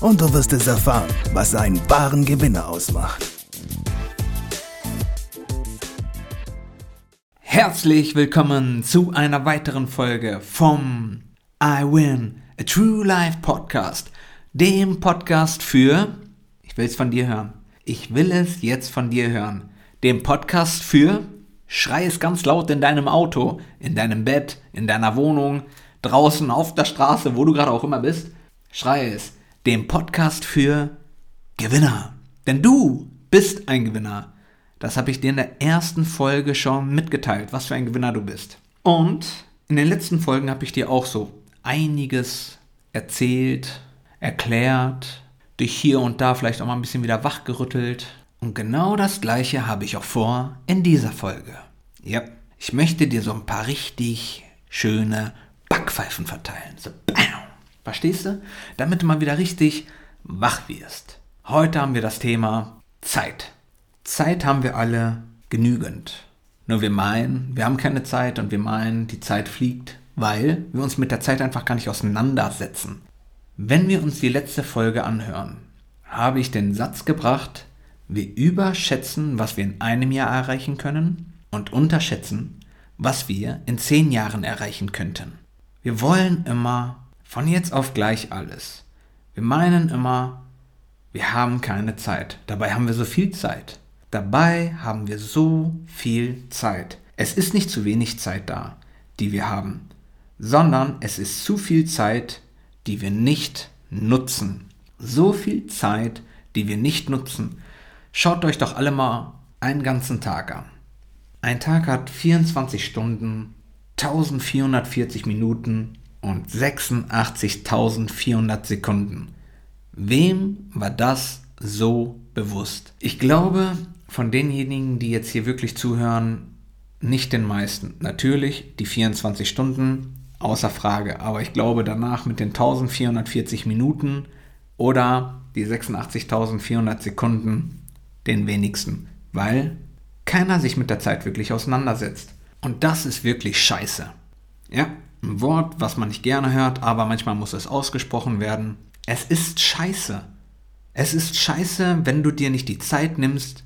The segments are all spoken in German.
und du wirst es erfahren, was einen wahren Gewinner ausmacht. Herzlich willkommen zu einer weiteren Folge vom I Win, a True Life Podcast, dem Podcast für, ich will es von dir hören, ich will es jetzt von dir hören, dem Podcast für, schrei es ganz laut in deinem Auto, in deinem Bett, in deiner Wohnung, draußen auf der Straße, wo du gerade auch immer bist, schrei es, dem Podcast für Gewinner. Denn du bist ein Gewinner. Das habe ich dir in der ersten Folge schon mitgeteilt, was für ein Gewinner du bist. Und in den letzten Folgen habe ich dir auch so einiges erzählt, erklärt, dich hier und da vielleicht auch mal ein bisschen wieder wachgerüttelt. Und genau das gleiche habe ich auch vor in dieser Folge. Ja, ich möchte dir so ein paar richtig schöne Backpfeifen verteilen. So. Verstehst du? Damit du mal wieder richtig wach wirst. Heute haben wir das Thema Zeit. Zeit haben wir alle genügend. Nur wir meinen, wir haben keine Zeit und wir meinen, die Zeit fliegt, weil wir uns mit der Zeit einfach gar nicht auseinandersetzen. Wenn wir uns die letzte Folge anhören, habe ich den Satz gebracht, wir überschätzen, was wir in einem Jahr erreichen können und unterschätzen, was wir in zehn Jahren erreichen könnten. Wir wollen immer von jetzt auf gleich alles. Wir meinen immer, wir haben keine Zeit. Dabei haben wir so viel Zeit. Dabei haben wir so viel Zeit. Es ist nicht zu wenig Zeit da, die wir haben, sondern es ist zu viel Zeit, die wir nicht nutzen. So viel Zeit, die wir nicht nutzen. Schaut euch doch alle mal einen ganzen Tag an. Ein Tag hat 24 Stunden, 1440 Minuten und 86.400 Sekunden. Wem war das so bewusst? Ich glaube, von denjenigen, die jetzt hier wirklich zuhören, nicht den meisten. Natürlich die 24 Stunden, außer Frage. Aber ich glaube danach mit den 1440 Minuten oder die 86.400 Sekunden den wenigsten. Weil keiner sich mit der Zeit wirklich auseinandersetzt. Und das ist wirklich scheiße. Ja, ein Wort, was man nicht gerne hört, aber manchmal muss es ausgesprochen werden. Es ist scheiße. Es ist scheiße, wenn du dir nicht die Zeit nimmst,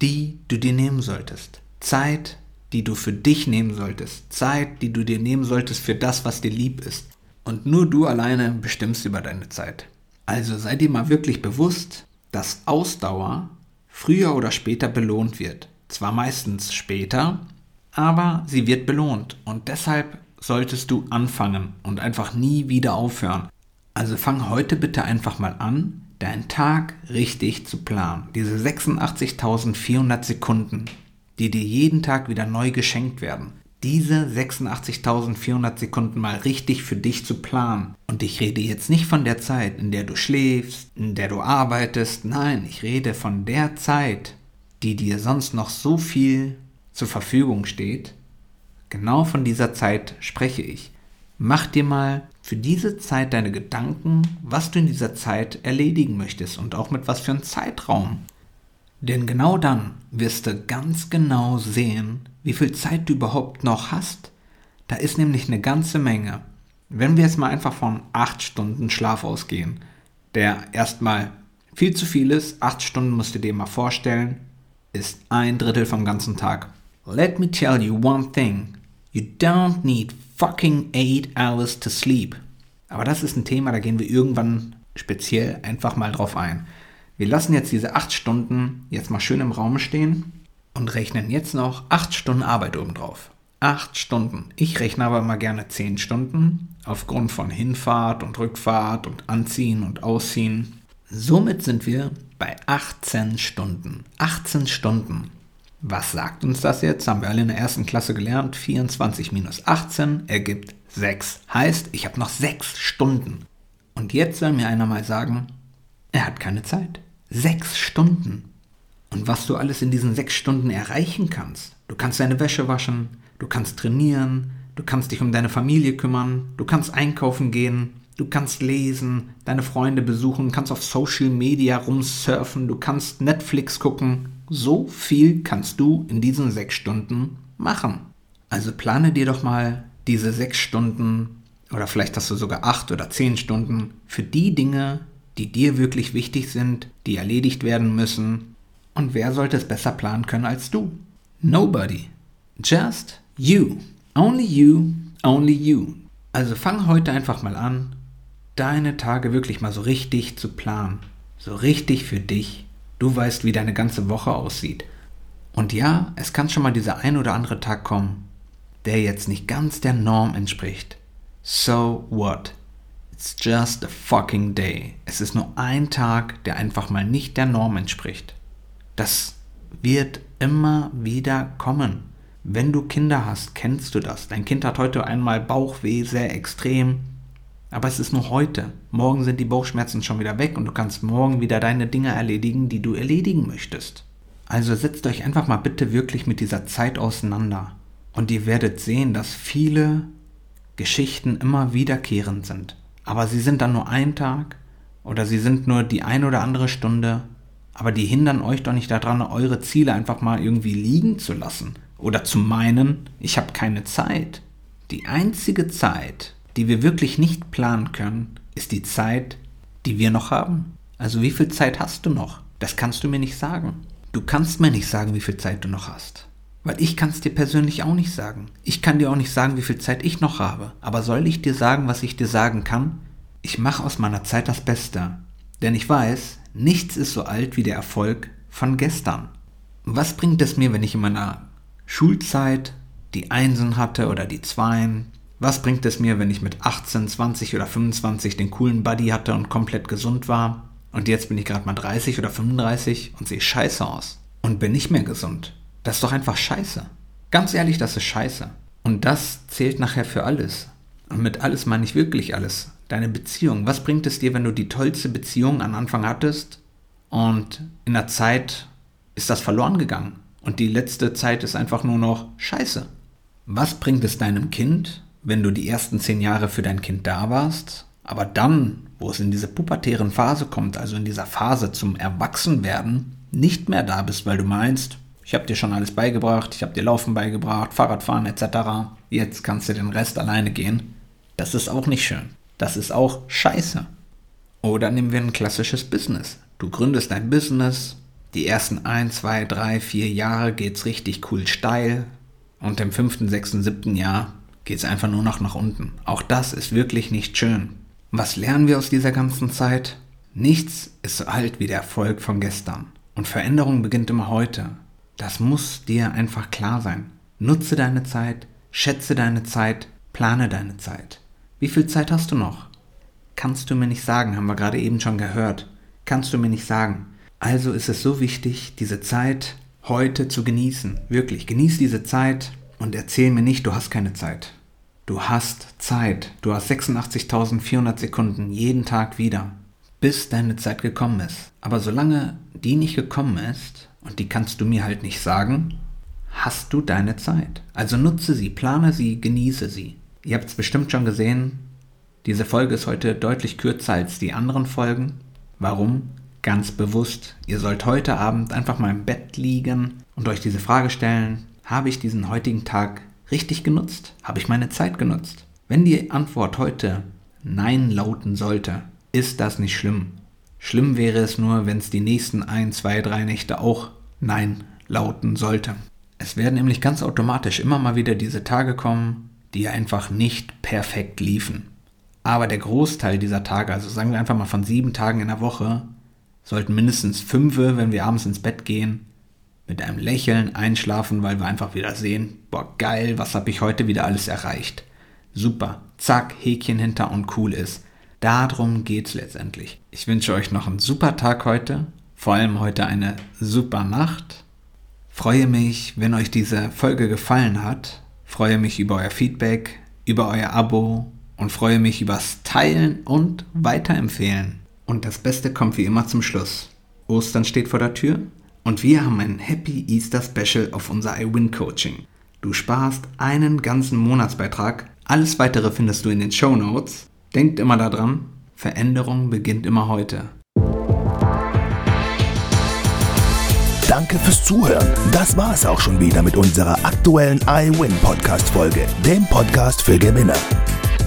die du dir nehmen solltest. Zeit, die du für dich nehmen solltest. Zeit, die du dir nehmen solltest für das, was dir lieb ist. Und nur du alleine bestimmst über deine Zeit. Also sei dir mal wirklich bewusst, dass Ausdauer früher oder später belohnt wird. Zwar meistens später, aber sie wird belohnt. Und deshalb solltest du anfangen und einfach nie wieder aufhören. Also fang heute bitte einfach mal an, deinen Tag richtig zu planen. Diese 86.400 Sekunden, die dir jeden Tag wieder neu geschenkt werden. Diese 86.400 Sekunden mal richtig für dich zu planen. Und ich rede jetzt nicht von der Zeit, in der du schläfst, in der du arbeitest. Nein, ich rede von der Zeit, die dir sonst noch so viel zur Verfügung steht, Genau von dieser Zeit spreche ich. Mach dir mal für diese Zeit deine Gedanken, was du in dieser Zeit erledigen möchtest und auch mit was für einem Zeitraum. Denn genau dann wirst du ganz genau sehen, wie viel Zeit du überhaupt noch hast. Da ist nämlich eine ganze Menge. Wenn wir jetzt mal einfach von 8 Stunden Schlaf ausgehen, der erstmal viel zu viel ist, 8 Stunden musst du dir mal vorstellen, ist ein Drittel vom ganzen Tag. Let me tell you one thing. You don't need fucking eight hours to sleep. Aber das ist ein Thema, da gehen wir irgendwann speziell einfach mal drauf ein. Wir lassen jetzt diese acht Stunden jetzt mal schön im Raum stehen und rechnen jetzt noch acht Stunden Arbeit obendrauf. Acht Stunden. Ich rechne aber mal gerne zehn Stunden aufgrund von Hinfahrt und Rückfahrt und Anziehen und Ausziehen. Somit sind wir bei 18 Stunden. 18 Stunden. Was sagt uns das jetzt? Haben wir alle in der ersten Klasse gelernt. 24 minus 18 ergibt 6. Heißt, ich habe noch 6 Stunden. Und jetzt soll mir einer mal sagen, er hat keine Zeit. 6 Stunden. und was du alles in diesen sechs Stunden erreichen kannst. Du kannst deine Wäsche waschen, du kannst trainieren, du kannst dich um deine Familie kümmern, du kannst einkaufen gehen, du kannst lesen, deine Freunde besuchen, kannst auf Social Media rumsurfen, du kannst Netflix gucken. So viel kannst du in diesen sechs Stunden machen. Also plane dir doch mal diese sechs Stunden oder vielleicht hast du sogar acht oder zehn Stunden für die Dinge, die dir wirklich wichtig sind, die erledigt werden müssen. Und wer sollte es besser planen können als du? Nobody. Just you. Only you, only you. Also fang heute einfach mal an, deine Tage wirklich mal so richtig zu planen. So richtig für dich. Du weißt, wie deine ganze Woche aussieht. Und ja, es kann schon mal dieser ein oder andere Tag kommen, der jetzt nicht ganz der Norm entspricht. So what? It's just a fucking day. Es ist nur ein Tag, der einfach mal nicht der Norm entspricht. Das wird immer wieder kommen. Wenn du Kinder hast, kennst du das. Dein Kind hat heute einmal Bauchweh, sehr extrem. Aber es ist nur heute. Morgen sind die Bauchschmerzen schon wieder weg und du kannst morgen wieder deine Dinge erledigen, die du erledigen möchtest. Also setzt euch einfach mal bitte wirklich mit dieser Zeit auseinander. Und ihr werdet sehen, dass viele Geschichten immer wiederkehrend sind. Aber sie sind dann nur ein Tag oder sie sind nur die ein oder andere Stunde. Aber die hindern euch doch nicht daran, eure Ziele einfach mal irgendwie liegen zu lassen. Oder zu meinen, ich habe keine Zeit. Die einzige Zeit, die wir wirklich nicht planen können, ist die Zeit, die wir noch haben. Also wie viel Zeit hast du noch? Das kannst du mir nicht sagen. Du kannst mir nicht sagen, wie viel Zeit du noch hast. Weil ich kann es dir persönlich auch nicht sagen. Ich kann dir auch nicht sagen, wie viel Zeit ich noch habe. Aber soll ich dir sagen, was ich dir sagen kann? Ich mache aus meiner Zeit das Beste. Denn ich weiß, nichts ist so alt wie der Erfolg von gestern. Was bringt es mir, wenn ich in meiner Schulzeit die Einsen hatte oder die Zweien? Was bringt es mir, wenn ich mit 18, 20 oder 25 den coolen Buddy hatte und komplett gesund war? Und jetzt bin ich gerade mal 30 oder 35 und sehe scheiße aus. Und bin nicht mehr gesund. Das ist doch einfach scheiße. Ganz ehrlich, das ist scheiße. Und das zählt nachher für alles. Und mit alles meine ich wirklich alles. Deine Beziehung. Was bringt es dir, wenn du die tollste Beziehung am Anfang hattest und in der Zeit ist das verloren gegangen? Und die letzte Zeit ist einfach nur noch scheiße. Was bringt es deinem Kind, wenn du die ersten zehn Jahre für dein Kind da warst, aber dann, wo es in diese pubertären Phase kommt, also in dieser Phase zum Erwachsenwerden, nicht mehr da bist, weil du meinst, ich habe dir schon alles beigebracht, ich habe dir Laufen beigebracht, Fahrradfahren etc. Jetzt kannst du den Rest alleine gehen. Das ist auch nicht schön. Das ist auch scheiße. Oder nehmen wir ein klassisches Business. Du gründest ein Business, die ersten 1, 2, 3, 4 Jahre geht's richtig cool steil und im fünften, sechsten, siebten Jahr geht's einfach nur noch nach unten. Auch das ist wirklich nicht schön. Was lernen wir aus dieser ganzen Zeit? Nichts ist so alt wie der Erfolg von gestern. Und Veränderung beginnt immer heute. Das muss dir einfach klar sein. Nutze deine Zeit, schätze deine Zeit, plane deine Zeit. Wie viel Zeit hast du noch? Kannst du mir nicht sagen, haben wir gerade eben schon gehört. Kannst du mir nicht sagen. Also ist es so wichtig, diese Zeit heute zu genießen. Wirklich, genieß diese Zeit und erzähl mir nicht, du hast keine Zeit. Du hast Zeit. Du hast 86.400 Sekunden jeden Tag wieder, bis deine Zeit gekommen ist. Aber solange die nicht gekommen ist, und die kannst du mir halt nicht sagen, hast du deine Zeit. Also nutze sie, plane sie, genieße sie. Ihr habt es bestimmt schon gesehen, diese Folge ist heute deutlich kürzer als die anderen Folgen. Warum? Ganz bewusst. Ihr sollt heute Abend einfach mal im Bett liegen und euch diese Frage stellen, habe ich diesen heutigen Tag richtig genutzt? Habe ich meine Zeit genutzt? Wenn die Antwort heute Nein lauten sollte, ist das nicht schlimm. Schlimm wäre es nur, wenn es die nächsten ein, zwei, drei Nächte auch Nein lauten sollte. Es werden nämlich ganz automatisch immer mal wieder diese Tage kommen, die einfach nicht perfekt liefen. Aber der Großteil dieser Tage, also sagen wir einfach mal von sieben Tagen in der Woche, sollten mindestens fünf, wenn wir abends ins Bett gehen, mit einem Lächeln einschlafen, weil wir einfach wieder sehen, boah geil, was habe ich heute wieder alles erreicht. Super, zack, Häkchen hinter und cool ist. Darum geht's letztendlich. Ich wünsche euch noch einen super Tag heute, vor allem heute eine super Nacht. Freue mich, wenn euch diese Folge gefallen hat. Freue mich über euer Feedback, über euer Abo und freue mich übers Teilen und Weiterempfehlen. Und das Beste kommt wie immer zum Schluss. Ostern steht vor der Tür Und wir haben ein Happy Easter Special auf unser iWin Coaching. Du sparst einen ganzen Monatsbeitrag. Alles weitere findest du in den Show Notes. Denkt immer daran, Veränderung beginnt immer heute. Danke fürs Zuhören. Das war es auch schon wieder mit unserer aktuellen iWin Podcast Folge, dem Podcast für Gewinner.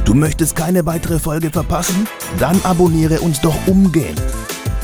Du möchtest keine weitere Folge verpassen? Dann abonniere uns doch umgehend.